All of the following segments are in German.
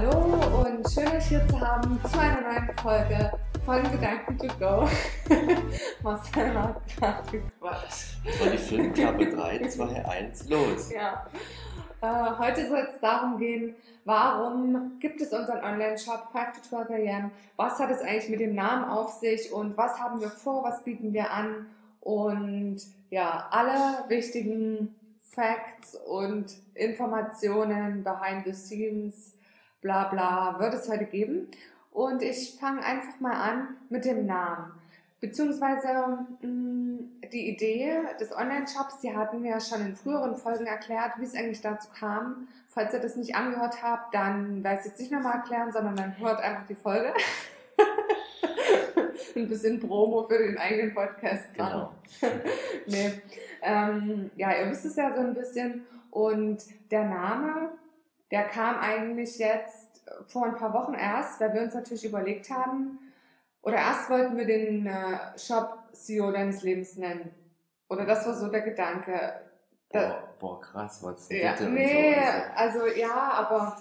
Hallo und schön euch hier zu haben zu einer neuen Folge von Gedanken to Go. Marcel hat gerade gequatscht. Das war die Filmklappe 3, 2, 1, los. Ja. Äh, heute soll es darum gehen, warum gibt es unseren Online-Shop 5 to 12 AM? Was hat es eigentlich mit dem Namen auf sich und was haben wir vor, was bieten wir an? Und ja, alle wichtigen Facts und Informationen behind the scenes, bla bla, wird es heute geben. Und ich fange einfach mal an mit dem Namen. Beziehungsweise mh, die Idee des Online-Shops, die hatten wir ja schon in früheren Folgen erklärt, wie es eigentlich dazu kam. Falls ihr das nicht angehört habt, dann werde ich es jetzt nicht nochmal erklären, sondern dann hört einfach die Folge. Ein bisschen Promo für den eigenen Podcast. Genau. nee. Ähm, ja, ihr wisst es ja so ein bisschen. Und der Name, der kam eigentlich jetzt vor ein paar Wochen erst, weil wir uns natürlich überlegt haben, oder erst wollten wir den äh, Shop CEO deines Lebens nennen. Oder das war so der Gedanke. Da, Boah, boah, krass, was ja, bitte nee, so. also ja, aber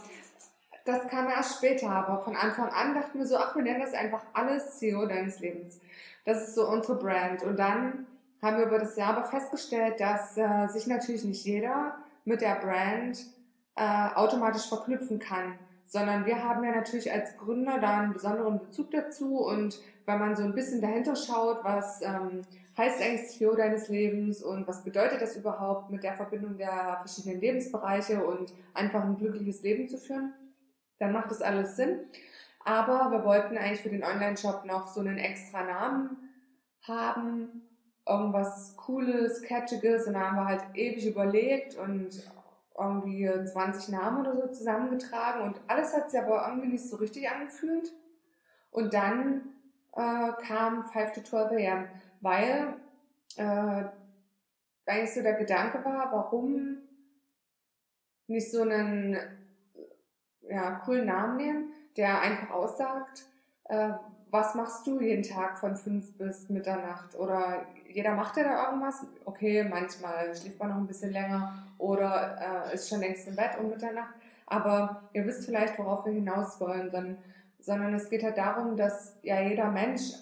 das kam erst später. Aber von Anfang an dachten wir so, ach, wir nennen das einfach alles CEO deines Lebens. Das ist so unsere Brand. Und dann haben wir über das Jahr aber festgestellt, dass äh, sich natürlich nicht jeder mit der Brand äh, automatisch verknüpfen kann, sondern wir haben ja natürlich als Gründer da einen besonderen Bezug dazu. Und wenn man so ein bisschen dahinter schaut, was ähm, heißt eigentlich CEO deines Lebens und was bedeutet das überhaupt mit der Verbindung der verschiedenen Lebensbereiche und einfach ein glückliches Leben zu führen, dann macht das alles Sinn. Aber wir wollten eigentlich für den Online-Shop noch so einen extra Namen haben, irgendwas Cooles, Catchiges. Und da haben wir halt ewig überlegt und irgendwie 20 Namen oder so zusammengetragen und alles hat sich aber irgendwie nicht so richtig angefühlt. Und dann äh, kam 5 to 12 AM, weil äh, eigentlich so der Gedanke war, warum nicht so einen ja, coolen Namen nehmen, der einfach aussagt, äh, was machst du jeden Tag von 5 bis Mitternacht? Oder jeder macht ja da irgendwas. Okay, manchmal schläft man noch ein bisschen länger oder äh, ist schon längst im Bett um Mitternacht. Aber ihr wisst vielleicht, worauf wir hinaus wollen, sondern, sondern es geht halt darum, dass ja jeder Mensch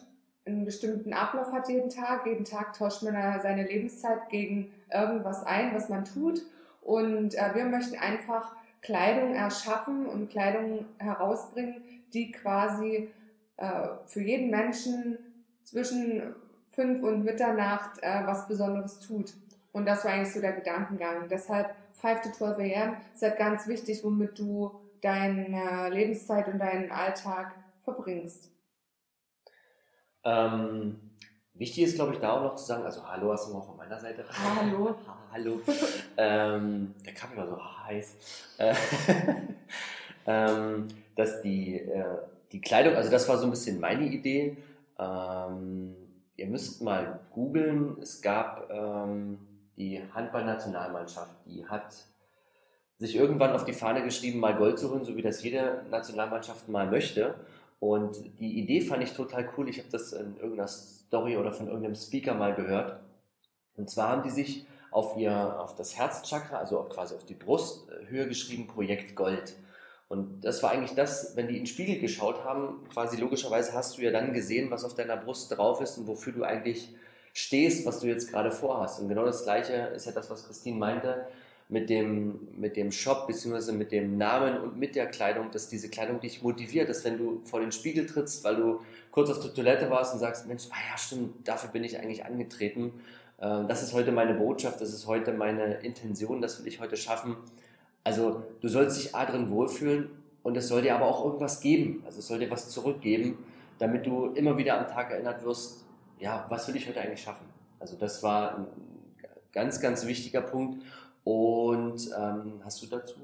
einen bestimmten Ablauf hat jeden Tag. Jeden Tag tauscht man seine Lebenszeit gegen irgendwas ein, was man tut. Und äh, wir möchten einfach Kleidung erschaffen und Kleidung herausbringen, die quasi äh, für jeden Menschen zwischen 5 und Mitternacht äh, was Besonderes tut. Und das war eigentlich so der Gedankengang. Deshalb 5 to 12 am ist halt ganz wichtig, womit du deine Lebenszeit und deinen Alltag verbringst. Ähm, wichtig ist, glaube ich, da auch noch zu sagen, also hallo hast du noch von meiner Seite. Hallo. hallo. ähm, der Kaffee war so heiß. Äh, ähm, dass die, äh, die Kleidung, also das war so ein bisschen meine Idee. Ähm, ihr müsst mal googeln. Es gab ähm, die Handballnationalmannschaft, die hat sich irgendwann auf die Fahne geschrieben, mal Gold zu holen, so wie das jede Nationalmannschaft mal möchte. Und die Idee fand ich total cool. Ich habe das in irgendeiner Story oder von irgendeinem Speaker mal gehört. Und zwar haben die sich auf ihr, auf das Herzchakra, also quasi auf die Brusthöhe geschrieben, Projekt Gold. Und das war eigentlich das, wenn die in den Spiegel geschaut haben, quasi logischerweise hast du ja dann gesehen, was auf deiner Brust drauf ist und wofür du eigentlich stehst, was du jetzt gerade vorhast. Und genau das Gleiche ist ja das, was Christine meinte, mit dem, mit dem Shop, beziehungsweise mit dem Namen und mit der Kleidung, dass diese Kleidung dich motiviert, dass wenn du vor den Spiegel trittst, weil du kurz auf der Toilette warst und sagst, Mensch, ah ja, stimmt, dafür bin ich eigentlich angetreten. Ähm, das ist heute meine Botschaft, das ist heute meine Intention, das will ich heute schaffen. Also du sollst dich A drin wohlfühlen und es soll dir aber auch irgendwas geben. Also es soll dir was zurückgeben, damit du immer wieder am Tag erinnert wirst, ja, was will ich heute eigentlich schaffen? Also das war ein ganz, ganz wichtiger Punkt. Und ähm, hast du dazu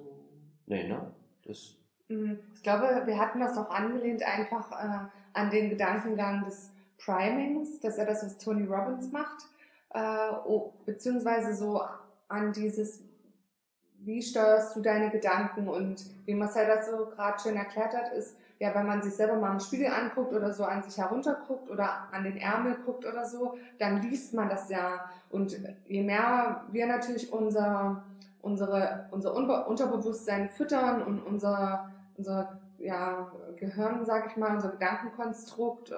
Nee, ne? Das Mm, ich glaube, wir hatten das auch angelehnt einfach äh, an den Gedankengang des Primings, dass er das, was Tony Robbins macht, äh, beziehungsweise so an dieses, wie steuerst du deine Gedanken und wie Marcel das so gerade schön erklärt hat, ist, ja, wenn man sich selber mal im Spiegel anguckt oder so an sich herunterguckt oder an den Ärmel guckt oder so, dann liest man das ja. Und je mehr wir natürlich unser, unsere, unser Unterbewusstsein füttern und unser, unser ja, Gehirn, sag ich mal, unser Gedankenkonstrukt, äh,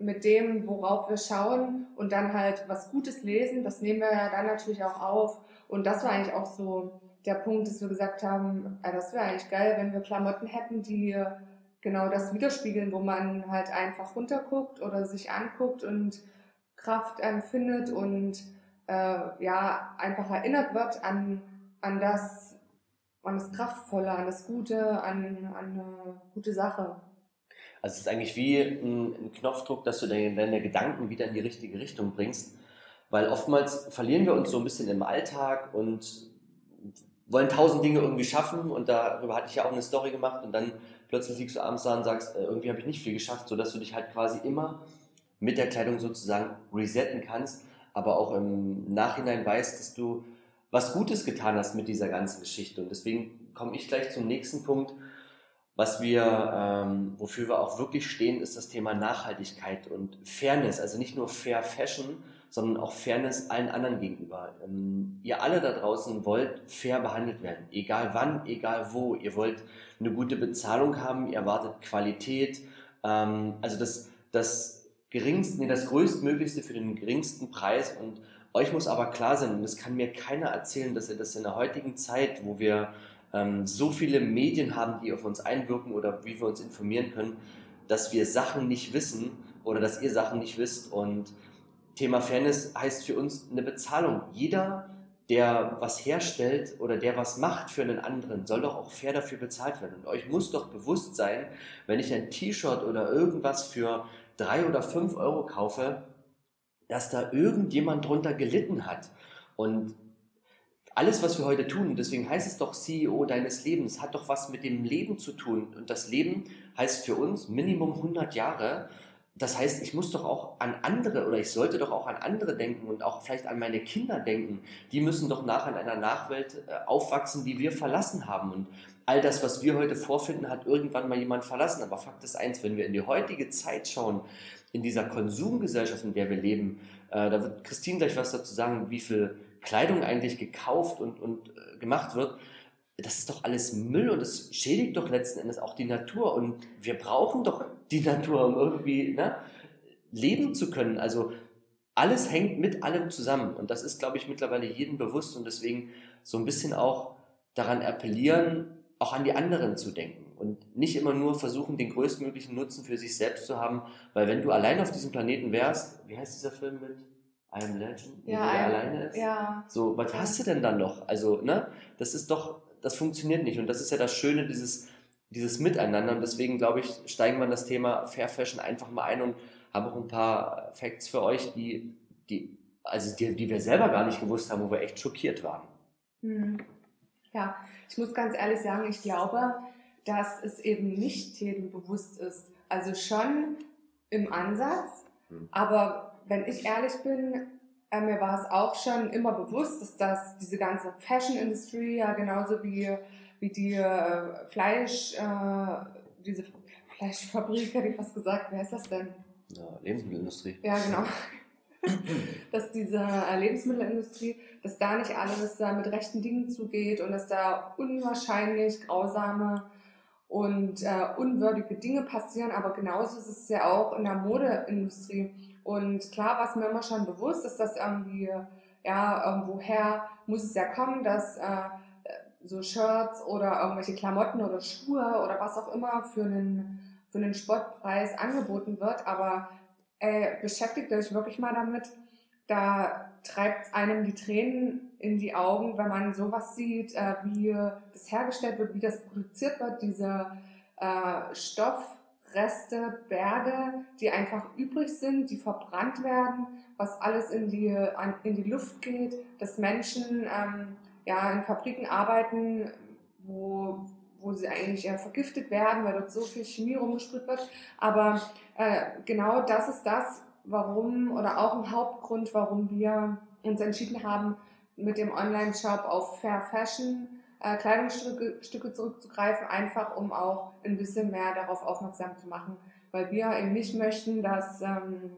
mit dem, worauf wir schauen und dann halt was Gutes lesen, das nehmen wir ja dann natürlich auch auf. Und das war eigentlich auch so der Punkt, dass wir gesagt haben, äh, das wäre eigentlich geil, wenn wir Klamotten hätten, die genau das widerspiegeln, wo man halt einfach runterguckt oder sich anguckt und Kraft empfindet und äh, ja, einfach erinnert wird an, an das, an das Kraftvolle, an das Gute, an, an eine gute Sache. Also es ist eigentlich wie ein, ein Knopfdruck, dass du deine, deine Gedanken wieder in die richtige Richtung bringst. Weil oftmals verlieren wir uns so ein bisschen im Alltag und wollen tausend Dinge irgendwie schaffen und darüber hatte ich ja auch eine Story gemacht und dann plötzlich liegst du abends da und sagst, äh, irgendwie habe ich nicht viel geschafft, sodass du dich halt quasi immer mit der Kleidung sozusagen resetten kannst, aber auch im Nachhinein weißt, dass du was Gutes getan hast mit dieser ganzen Geschichte. Und deswegen komme ich gleich zum nächsten Punkt. Was wir, ähm, wofür wir auch wirklich stehen, ist das Thema Nachhaltigkeit und Fairness. Also nicht nur Fair Fashion, sondern auch Fairness allen anderen gegenüber. Ähm, ihr alle da draußen wollt fair behandelt werden, egal wann, egal wo. Ihr wollt eine gute Bezahlung haben, ihr erwartet Qualität. Ähm, also das, das geringste, nee, das größtmöglichste für den geringsten Preis und euch muss aber klar sein, und das kann mir keiner erzählen, dass ihr das in der heutigen Zeit, wo wir ähm, so viele Medien haben, die auf uns einwirken oder wie wir uns informieren können, dass wir Sachen nicht wissen oder dass ihr Sachen nicht wisst. Und Thema Fairness heißt für uns eine Bezahlung. Jeder, der was herstellt oder der was macht für einen anderen, soll doch auch fair dafür bezahlt werden. Und euch muss doch bewusst sein, wenn ich ein T-Shirt oder irgendwas für drei oder fünf Euro kaufe, dass da irgendjemand drunter gelitten hat. Und alles, was wir heute tun, deswegen heißt es doch CEO deines Lebens, hat doch was mit dem Leben zu tun. Und das Leben heißt für uns Minimum 100 Jahre. Das heißt, ich muss doch auch an andere oder ich sollte doch auch an andere denken und auch vielleicht an meine Kinder denken. Die müssen doch nach in einer Nachwelt äh, aufwachsen, die wir verlassen haben. Und all das, was wir heute vorfinden, hat irgendwann mal jemand verlassen. Aber Fakt ist eins, wenn wir in die heutige Zeit schauen, in dieser Konsumgesellschaft, in der wir leben, äh, da wird Christine gleich was dazu sagen, wie viel Kleidung eigentlich gekauft und, und äh, gemacht wird, das ist doch alles Müll und das schädigt doch letzten Endes auch die Natur. Und wir brauchen doch die Natur, um irgendwie ne, leben zu können. Also alles hängt mit allem zusammen. Und das ist, glaube ich, mittlerweile jedem bewusst und deswegen so ein bisschen auch daran appellieren, auch an die anderen zu denken und nicht immer nur versuchen, den größtmöglichen Nutzen für sich selbst zu haben, weil wenn du allein auf diesem Planeten wärst, wie heißt dieser Film mit? I am Legend, ja, wo der alleine ist. Ja. So, was hast du denn dann noch? Also, ne, das ist doch, das funktioniert nicht. Und das ist ja das Schöne, dieses, dieses Miteinander. Und deswegen, glaube ich, steigen wir in das Thema Fair Fashion einfach mal ein und haben auch ein paar Facts für euch, die, die, also die, die wir selber gar nicht gewusst haben, wo wir echt schockiert waren. Hm. Ja, ich muss ganz ehrlich sagen, ich glaube, dass es eben nicht jedem bewusst ist. Also schon im Ansatz, hm. aber wenn ich ehrlich bin, äh, mir war es auch schon immer bewusst, dass das diese ganze Fashion-Industrie ja genauso wie, wie die äh, Fleisch, äh, diese Fleischfabrik, hätte ich fast gesagt, wer ist das denn? Ja, Lebensmittelindustrie. Ja, genau. dass diese äh, Lebensmittelindustrie, dass da nicht alles mit rechten Dingen zugeht und dass da unwahrscheinlich grausame und äh, unwürdige Dinge passieren, aber genauso ist es ja auch in der Modeindustrie. Und klar war es mir immer schon bewusst, dass das irgendwie, ja, irgendwoher muss es ja kommen, dass äh, so Shirts oder irgendwelche Klamotten oder Schuhe oder was auch immer für einen, für einen Sportpreis angeboten wird. Aber äh, beschäftigt euch wirklich mal damit, da treibt einem die Tränen in die Augen, wenn man sowas sieht, äh, wie das hergestellt wird, wie das produziert wird, diese äh, Stoffreste, Berge, die einfach übrig sind, die verbrannt werden, was alles in die, in die Luft geht, dass Menschen ähm, ja, in Fabriken arbeiten, wo, wo sie eigentlich ja vergiftet werden, weil dort so viel Chemie rumgesprüht wird. Aber äh, genau das ist das, warum oder auch ein Hauptgrund, warum wir uns entschieden haben, mit dem Online-Shop auf Fair Fashion äh, Kleidungsstücke Stücke zurückzugreifen, einfach um auch ein bisschen mehr darauf aufmerksam zu machen, weil wir eben nicht möchten, dass ähm,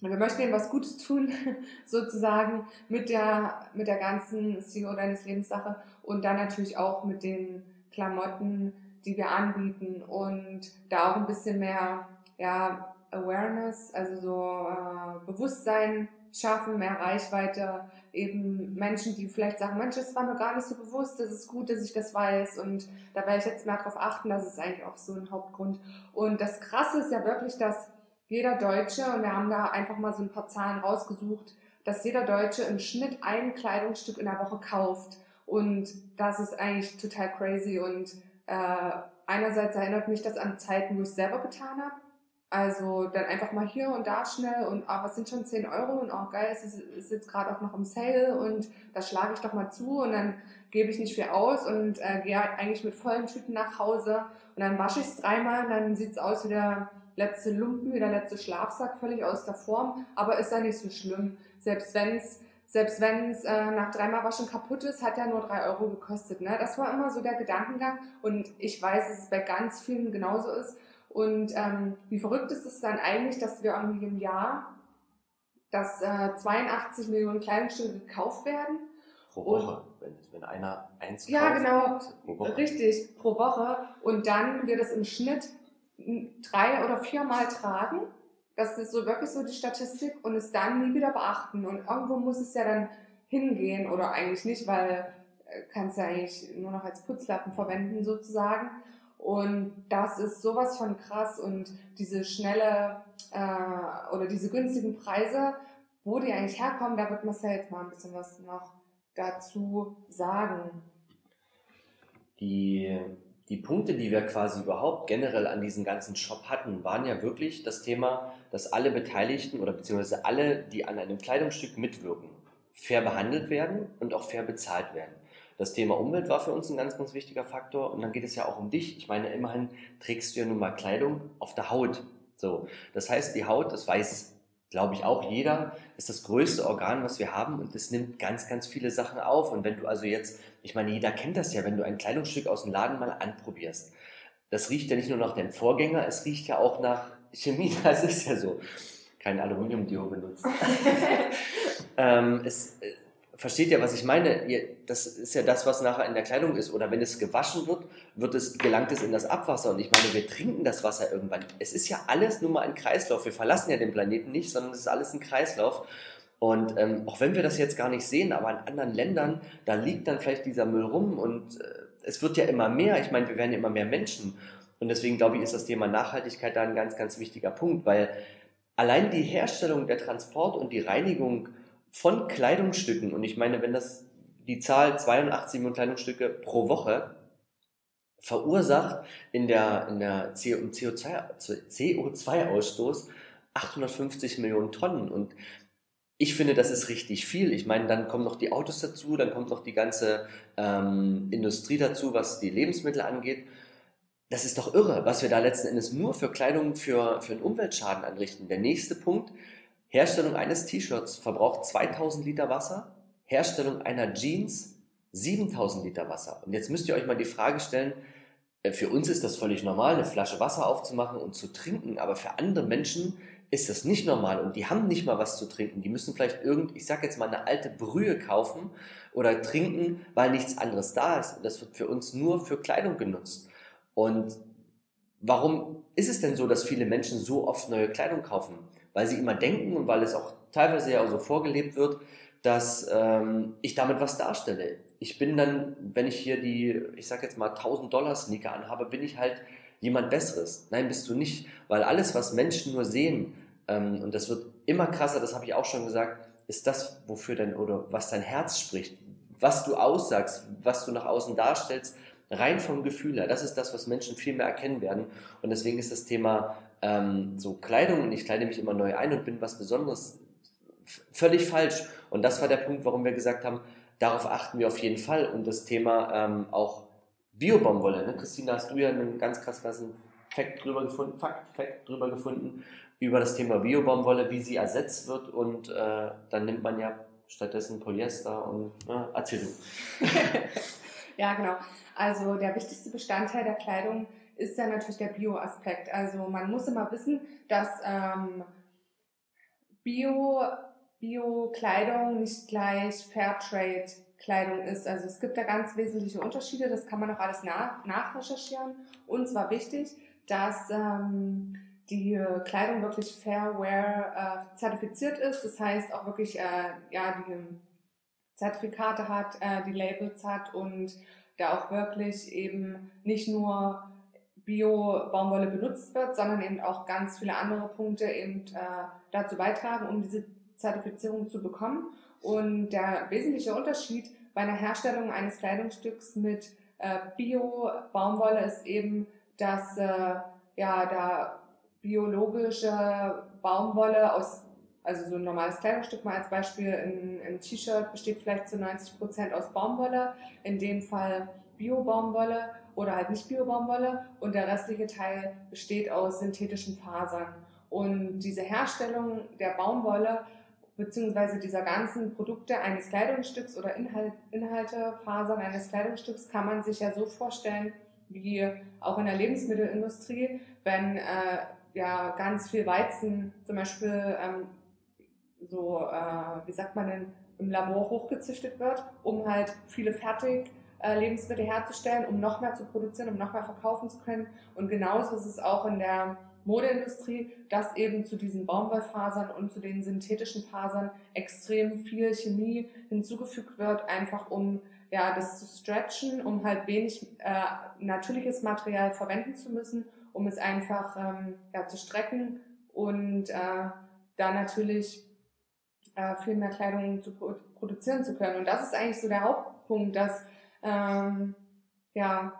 wir möchten ihnen was Gutes tun, sozusagen, mit der, mit der ganzen CEO deines Lebens Sache und dann natürlich auch mit den Klamotten, die wir anbieten und da auch ein bisschen mehr, ja, Awareness, also so äh, Bewusstsein schaffen, mehr Reichweite, eben Menschen, die vielleicht sagen, Mensch, das war mir gar nicht so bewusst, das ist gut, dass ich das weiß und da werde ich jetzt mehr darauf achten, das ist eigentlich auch so ein Hauptgrund. Und das Krasse ist ja wirklich, dass jeder Deutsche, und wir haben da einfach mal so ein paar Zahlen rausgesucht, dass jeder Deutsche im Schnitt ein Kleidungsstück in der Woche kauft. Und das ist eigentlich total crazy. Und äh, einerseits erinnert mich das an Zeiten, wo ich es selber getan habe. Also dann einfach mal hier und da schnell und ah, was sind schon 10 Euro und auch oh, geil, es ist, ist jetzt gerade auch noch im Sale und da schlage ich doch mal zu und dann gebe ich nicht viel aus und äh, gehe eigentlich mit vollen Tüten nach Hause und dann wasche ich es dreimal und dann sieht es aus wie der letzte Lumpen, wie der letzte Schlafsack, völlig aus der Form, aber ist ja nicht so schlimm. Selbst wenn es selbst wenn's, äh, nach dreimal Waschen kaputt ist, hat ja nur drei Euro gekostet. Ne? Das war immer so der Gedankengang und ich weiß, dass es bei ganz vielen genauso ist. Und ähm, wie verrückt ist es dann eigentlich, dass wir irgendwie im Jahr, dass äh, 82 Millionen Kleidungsstücke gekauft werden. Pro Woche, wenn, wenn einer eins Ja, genau, pro Woche. richtig, pro Woche. Und dann wird es im Schnitt drei oder viermal tragen. Das ist so wirklich so die Statistik und es dann nie wieder beachten. Und irgendwo muss es ja dann hingehen oder eigentlich nicht, weil äh, kannst ja eigentlich nur noch als Putzlappen verwenden sozusagen. Und das ist sowas von krass und diese schnelle äh, oder diese günstigen Preise, wo die eigentlich herkommen, da wird Marcel jetzt mal ein bisschen was noch dazu sagen. Die die Punkte, die wir quasi überhaupt generell an diesem ganzen Shop hatten, waren ja wirklich das Thema, dass alle Beteiligten oder beziehungsweise alle, die an einem Kleidungsstück mitwirken, fair behandelt werden und auch fair bezahlt werden. Das Thema Umwelt war für uns ein ganz, ganz wichtiger Faktor und dann geht es ja auch um dich. Ich meine, immerhin trägst du ja nun mal Kleidung auf der Haut. So, das heißt, die Haut, das weiß glaube ich auch jeder, ist das größte Organ, was wir haben und es nimmt ganz, ganz viele Sachen auf. Und wenn du also jetzt, ich meine, jeder kennt das ja, wenn du ein Kleidungsstück aus dem Laden mal anprobierst, das riecht ja nicht nur nach deinem Vorgänger, es riecht ja auch nach Chemie, das ist ja so. Kein Aluminiumdio benutzt. ähm, es, äh, versteht ja, was ich meine. Das ist ja das, was nachher in der Kleidung ist. Oder wenn es gewaschen wird, wird es, gelangt es in das Abwasser. Und ich meine, wir trinken das Wasser irgendwann. Es ist ja alles nur mal ein Kreislauf. Wir verlassen ja den Planeten nicht, sondern es ist alles ein Kreislauf. Und ähm, auch wenn wir das jetzt gar nicht sehen, aber in anderen Ländern, da liegt dann vielleicht dieser Müll rum und äh, es wird ja immer mehr. Ich meine, wir werden ja immer mehr Menschen. Und deswegen glaube ich, ist das Thema Nachhaltigkeit da ein ganz, ganz wichtiger Punkt, weil allein die Herstellung, der Transport und die Reinigung von Kleidungsstücken, und ich meine, wenn das die Zahl 82 Millionen Kleidungsstücke pro Woche verursacht in der, in der CO2-Ausstoß 850 Millionen Tonnen. Und ich finde, das ist richtig viel. Ich meine, dann kommen noch die Autos dazu, dann kommt noch die ganze ähm, Industrie dazu, was die Lebensmittel angeht. Das ist doch irre, was wir da letzten Endes nur für Kleidung, für, für einen Umweltschaden anrichten. Der nächste Punkt, Herstellung eines T-Shirts verbraucht 2000 Liter Wasser, Herstellung einer Jeans 7000 Liter Wasser. Und jetzt müsst ihr euch mal die Frage stellen, äh, für uns ist das völlig normal, eine Flasche Wasser aufzumachen und zu trinken, aber für andere Menschen ist das nicht normal und die haben nicht mal was zu trinken. Die müssen vielleicht irgend, ich sag jetzt mal, eine alte Brühe kaufen oder trinken, weil nichts anderes da ist. Und das wird für uns nur für Kleidung genutzt. Und warum ist es denn so, dass viele Menschen so oft neue Kleidung kaufen? Weil sie immer denken und weil es auch teilweise ja auch so vorgelebt wird, dass ähm, ich damit was darstelle. Ich bin dann, wenn ich hier die, ich sag jetzt mal 1000 Dollar Sneaker anhabe, bin ich halt jemand Besseres. Nein, bist du nicht, weil alles, was Menschen nur sehen, ähm, und das wird immer krasser, das habe ich auch schon gesagt, ist das, wofür dein oder was dein Herz spricht, was du aussagst, was du nach außen darstellst, rein vom Gefühl her. Das ist das, was Menschen viel mehr erkennen werden. Und deswegen ist das Thema ähm, so Kleidung und ich kleide mich immer neu ein und bin was Besonderes völlig falsch. Und das war der Punkt, warum wir gesagt haben, darauf achten wir auf jeden Fall. Und das Thema ähm, auch Bio-Baumwolle. Ne? Christina, hast du ja einen ganz krass krassen Fact drüber gefunden, Fakt, Fact drüber gefunden, über das Thema Bio-Baumwolle, wie sie ersetzt wird und äh, dann nimmt man ja stattdessen Polyester und äh, erzähl du. ja, genau. Also der wichtigste Bestandteil der Kleidung ist ja natürlich der Bio-Aspekt. Also man muss immer wissen, dass ähm, Bio, Bio-Kleidung nicht gleich Fairtrade-Kleidung ist. Also es gibt da ganz wesentliche Unterschiede, das kann man auch alles nach, nachrecherchieren. Und zwar wichtig, dass ähm, die Kleidung wirklich Fairwear äh, zertifiziert ist. Das heißt auch wirklich, äh, ja, die Zertifikate hat, äh, die Labels hat und da auch wirklich eben nicht nur Bio-Baumwolle benutzt wird, sondern eben auch ganz viele andere Punkte eben äh, dazu beitragen, um diese Zertifizierung zu bekommen. Und der wesentliche Unterschied bei einer Herstellung eines Kleidungsstücks mit äh, Bio-Baumwolle ist eben, dass äh, ja da biologische Baumwolle aus, also so ein normales Kleidungsstück mal als Beispiel, ein, ein T-Shirt besteht vielleicht zu 90 Prozent aus Baumwolle, in dem Fall Bio-Baumwolle oder halt nicht Bio-Baumwolle und der restliche Teil besteht aus synthetischen Fasern. Und diese Herstellung der Baumwolle beziehungsweise dieser ganzen Produkte eines Kleidungsstücks oder Inhalt, Inhalte, Fasern eines Kleidungsstücks kann man sich ja so vorstellen, wie auch in der Lebensmittelindustrie, wenn äh, ja ganz viel Weizen zum Beispiel ähm, so, äh, wie sagt man denn, im Labor hochgezüchtet wird, um halt viele fertig Lebensmittel herzustellen, um noch mehr zu produzieren, um noch mehr verkaufen zu können. Und genauso ist es auch in der Modeindustrie, dass eben zu diesen Baumwollfasern und zu den synthetischen Fasern extrem viel Chemie hinzugefügt wird, einfach um ja, das zu stretchen, um halt wenig äh, natürliches Material verwenden zu müssen, um es einfach ähm, ja, zu strecken und äh, da natürlich äh, viel mehr Kleidung zu produzieren zu können. Und das ist eigentlich so der Hauptpunkt, dass ähm, ja,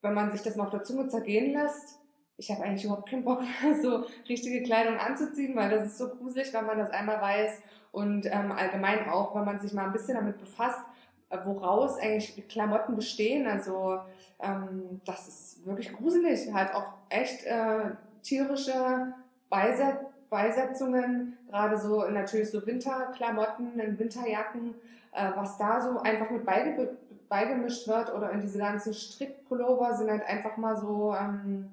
wenn man sich das mal auf der Zunge zergehen lässt, ich habe eigentlich überhaupt keinen Bock mehr, so richtige Kleidung anzuziehen, weil das ist so gruselig, wenn man das einmal weiß und ähm, allgemein auch, wenn man sich mal ein bisschen damit befasst, äh, woraus eigentlich Klamotten bestehen. Also ähm, das ist wirklich gruselig, halt auch echt äh, tierische Beiset Beisetzungen, gerade so natürlich so Winterklamotten, in Winterjacken, äh, was da so einfach mit beige beigemischt wird oder in diese ganzen Strickpullover sind halt einfach mal so, ähm,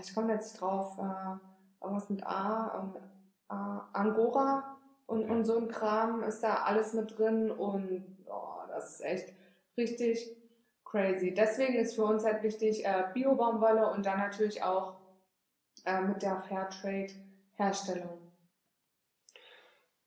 ich komme jetzt drauf, äh, irgendwas mit A, ähm, äh, Angora und, und so ein Kram ist da alles mit drin und oh, das ist echt richtig crazy. Deswegen ist für uns halt wichtig äh, Bio-Baumwolle und dann natürlich auch äh, mit der Fairtrade-Herstellung. Ähm,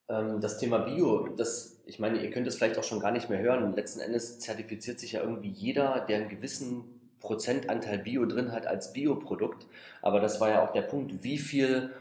das Thema Bio, das, ich meine, ihr könnt es vielleicht auch schon gar nicht mehr hören. Letzten Endes zertifiziert sich ja irgendwie jeder, der einen gewissen Prozentanteil Bio drin hat als Bioprodukt. Aber das war ja auch der Punkt, wie viel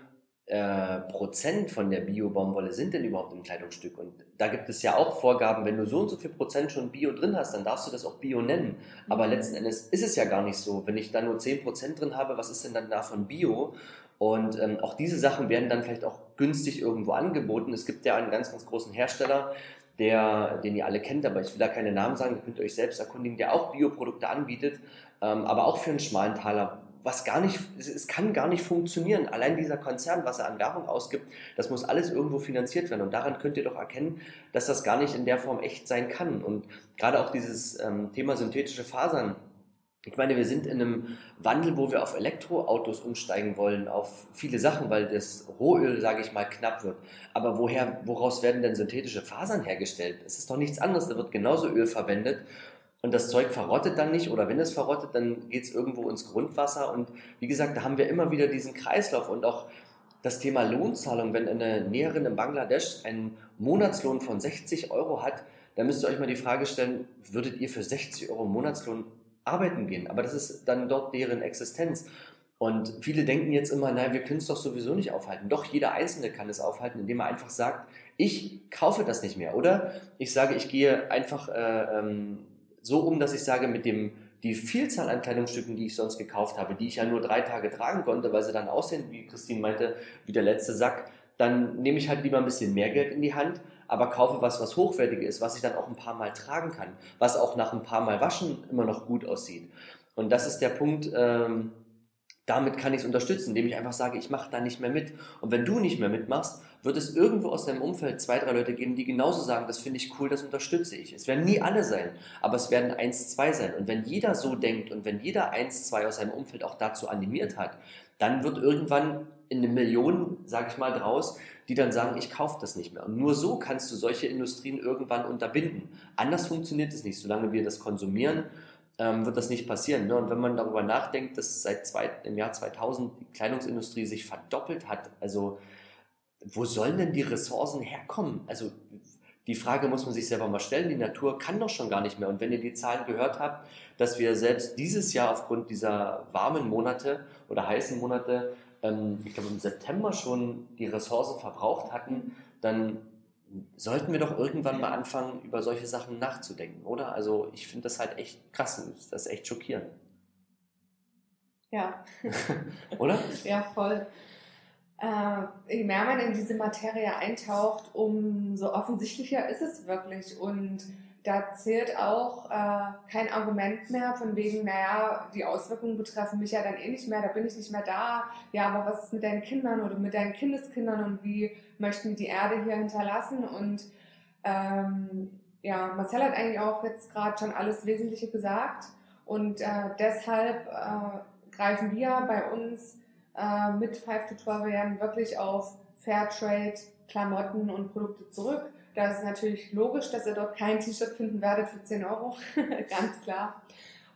äh, Prozent von der Bio-Baumwolle sind denn überhaupt im Kleidungsstück? Und da gibt es ja auch Vorgaben, wenn du so und so viel Prozent schon Bio drin hast, dann darfst du das auch Bio nennen. Aber letzten Endes ist es ja gar nicht so. Wenn ich da nur 10 Prozent drin habe, was ist denn dann davon Bio? Und ähm, auch diese Sachen werden dann vielleicht auch günstig irgendwo angeboten. Es gibt ja einen ganz, ganz großen Hersteller, der, den ihr alle kennt, aber ich will da keine Namen sagen, ihr könnt euch selbst erkundigen, der auch Bioprodukte anbietet, ähm, aber auch für einen schmalen Taler, was gar nicht, es kann gar nicht funktionieren. Allein dieser Konzern, was er an Werbung ausgibt, das muss alles irgendwo finanziert werden. Und daran könnt ihr doch erkennen, dass das gar nicht in der Form echt sein kann. Und gerade auch dieses ähm, Thema synthetische Fasern, ich meine, wir sind in einem Wandel, wo wir auf Elektroautos umsteigen wollen, auf viele Sachen, weil das Rohöl, sage ich mal, knapp wird. Aber woher, woraus werden denn synthetische Fasern hergestellt? Es ist doch nichts anderes, da wird genauso Öl verwendet und das Zeug verrottet dann nicht oder wenn es verrottet, dann geht es irgendwo ins Grundwasser und wie gesagt, da haben wir immer wieder diesen Kreislauf und auch das Thema Lohnzahlung, wenn eine Näherin in Bangladesch einen Monatslohn von 60 Euro hat, dann müsst ihr euch mal die Frage stellen, würdet ihr für 60 Euro Monatslohn arbeiten gehen. Aber das ist dann dort deren Existenz. Und viele denken jetzt immer, naja, wir können es doch sowieso nicht aufhalten. Doch jeder Einzelne kann es aufhalten, indem er einfach sagt, ich kaufe das nicht mehr. Oder ich sage, ich gehe einfach äh, ähm, so um, dass ich sage, mit dem die Vielzahl an Kleidungsstücken, die ich sonst gekauft habe, die ich ja nur drei Tage tragen konnte, weil sie dann aussehen, wie Christine meinte, wie der letzte Sack, dann nehme ich halt lieber ein bisschen mehr Geld in die Hand, aber kaufe was, was hochwertig ist, was ich dann auch ein paar Mal tragen kann, was auch nach ein paar Mal waschen immer noch gut aussieht. Und das ist der Punkt, ähm, damit kann ich es unterstützen, indem ich einfach sage, ich mache da nicht mehr mit. Und wenn du nicht mehr mitmachst, wird es irgendwo aus deinem Umfeld zwei, drei Leute geben, die genauso sagen, das finde ich cool, das unterstütze ich. Es werden nie alle sein, aber es werden eins, zwei sein. Und wenn jeder so denkt und wenn jeder eins, zwei aus seinem Umfeld auch dazu animiert hat, dann wird irgendwann in eine Million, sage ich mal, draus, die dann sagen, ich kaufe das nicht mehr. Und nur so kannst du solche Industrien irgendwann unterbinden. Anders funktioniert es nicht. Solange wir das konsumieren, ähm, wird das nicht passieren. Ne? Und wenn man darüber nachdenkt, dass seit zwei, im Jahr 2000 die Kleidungsindustrie sich verdoppelt hat, also wo sollen denn die Ressourcen herkommen? Also die Frage muss man sich selber mal stellen. Die Natur kann doch schon gar nicht mehr. Und wenn ihr die Zahlen gehört habt, dass wir selbst dieses Jahr aufgrund dieser warmen Monate oder heißen Monate, ähm, ich glaube im September schon die Ressourcen verbraucht hatten, dann sollten wir doch irgendwann mal anfangen, über solche Sachen nachzudenken, oder? Also ich finde das halt echt krass, das ist echt schockierend. Ja. oder? Ja, voll äh, je mehr man in diese Materie eintaucht, umso offensichtlicher ist es wirklich. Und da zählt auch äh, kein Argument mehr von wegen, naja, die Auswirkungen betreffen mich ja dann eh nicht mehr, da bin ich nicht mehr da. Ja, aber was ist mit deinen Kindern oder mit deinen Kindeskindern und wie möchten die die Erde hier hinterlassen? Und ähm, ja, Marcel hat eigentlich auch jetzt gerade schon alles Wesentliche gesagt. Und äh, deshalb äh, greifen wir bei uns äh, mit Five to Tutorial wirklich auf Fairtrade, Klamotten und Produkte zurück. Da ist natürlich logisch, dass ihr dort kein T-Shirt finden werdet für 10 Euro, ganz klar.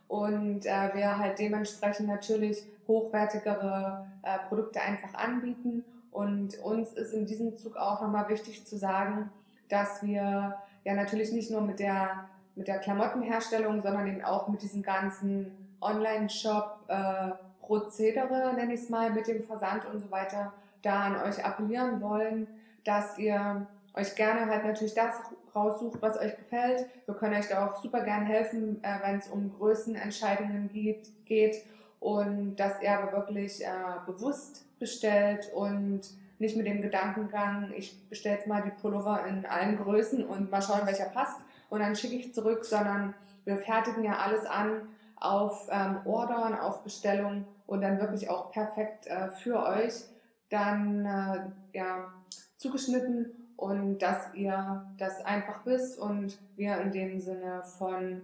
Und äh, wir halt dementsprechend natürlich hochwertigere äh, Produkte einfach anbieten. Und uns ist in diesem Zug auch nochmal wichtig zu sagen, dass wir ja natürlich nicht nur mit der, mit der Klamottenherstellung, sondern eben auch mit diesem ganzen Online-Shop, äh, Prozedere, nenne ich es mal, mit dem Versand und so weiter, da an euch appellieren wollen, dass ihr euch gerne halt natürlich das raussucht, was euch gefällt. Wir können euch da auch super gern helfen, äh, wenn es um Größenentscheidungen geht, geht und dass ihr aber wirklich äh, bewusst bestellt und nicht mit dem Gedankengang, ich bestelle jetzt mal die Pullover in allen Größen und mal schauen, welcher passt und dann schicke ich zurück, sondern wir fertigen ja alles an auf ähm, Ordern, auf Bestellung und dann wirklich auch perfekt äh, für euch dann äh, ja, zugeschnitten und dass ihr das einfach wisst und wir in dem Sinne von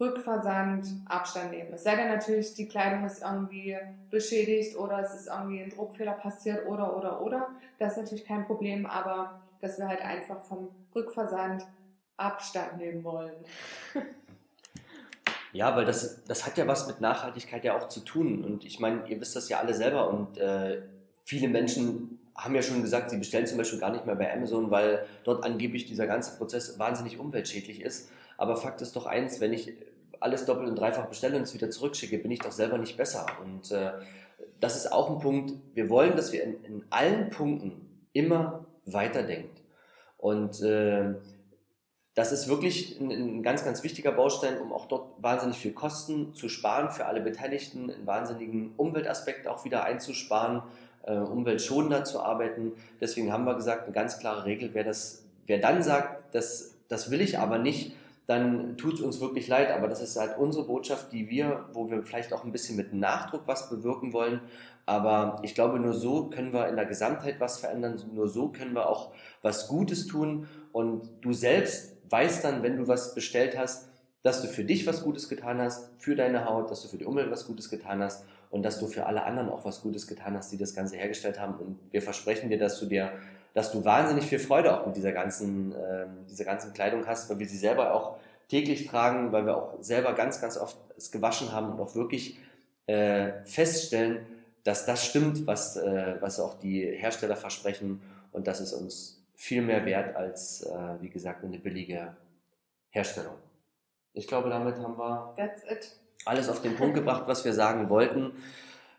Rückversand Abstand nehmen. Es sei denn natürlich, die Kleidung ist irgendwie beschädigt oder es ist irgendwie ein Druckfehler passiert oder oder oder. Das ist natürlich kein Problem, aber dass wir halt einfach vom Rückversand Abstand nehmen wollen. Ja, weil das, das hat ja was mit Nachhaltigkeit ja auch zu tun. Und ich meine, ihr wisst das ja alle selber und äh, viele Menschen haben ja schon gesagt, sie bestellen zum Beispiel gar nicht mehr bei Amazon, weil dort angeblich dieser ganze Prozess wahnsinnig umweltschädlich ist. Aber Fakt ist doch eins, wenn ich alles doppelt und dreifach bestelle und es wieder zurückschicke, bin ich doch selber nicht besser. Und äh, das ist auch ein Punkt, wir wollen, dass wir in, in allen Punkten immer weiterdenkt. Und äh, das ist wirklich ein, ein, ganz, ganz wichtiger Baustein, um auch dort wahnsinnig viel Kosten zu sparen für alle Beteiligten, einen wahnsinnigen Umweltaspekt auch wieder einzusparen, äh, umweltschonender zu arbeiten. Deswegen haben wir gesagt, eine ganz klare Regel, wer, das, wer dann sagt, das, das will ich aber nicht, dann tut es uns wirklich leid. Aber das ist halt unsere Botschaft, die wir, wo wir vielleicht auch ein bisschen mit Nachdruck was bewirken wollen. Aber ich glaube, nur so können wir in der Gesamtheit was verändern. Nur so können wir auch was Gutes tun. Und du selbst weißt dann, wenn du was bestellt hast, dass du für dich was Gutes getan hast, für deine Haut, dass du für die Umwelt was Gutes getan hast und dass du für alle anderen auch was Gutes getan hast, die das Ganze hergestellt haben. Und wir versprechen dir, dass du dir, dass du wahnsinnig viel Freude auch mit dieser ganzen, äh, dieser ganzen Kleidung hast, weil wir sie selber auch täglich tragen, weil wir auch selber ganz, ganz oft es gewaschen haben und auch wirklich äh, feststellen, dass das stimmt, was, äh, was auch die Hersteller versprechen und dass es uns viel mehr wert als, äh, wie gesagt, eine billige Herstellung. Ich glaube, damit haben wir alles auf den Punkt gebracht, was wir sagen wollten.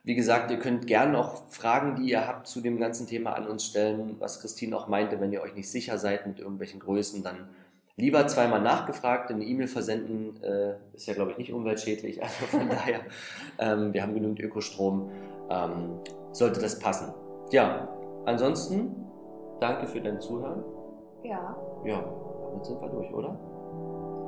Wie gesagt, ihr könnt gerne auch Fragen, die ihr habt zu dem ganzen Thema an uns stellen, was Christine auch meinte, wenn ihr euch nicht sicher seid mit irgendwelchen Größen, dann lieber zweimal nachgefragt, eine E-Mail versenden, äh, ist ja glaube ich nicht umweltschädlich, also von daher, ähm, wir haben genügend Ökostrom, ähm, sollte das passen. Ja, ansonsten danke für dein Zuhören. Ja. Ja, damit sind wir durch, oder?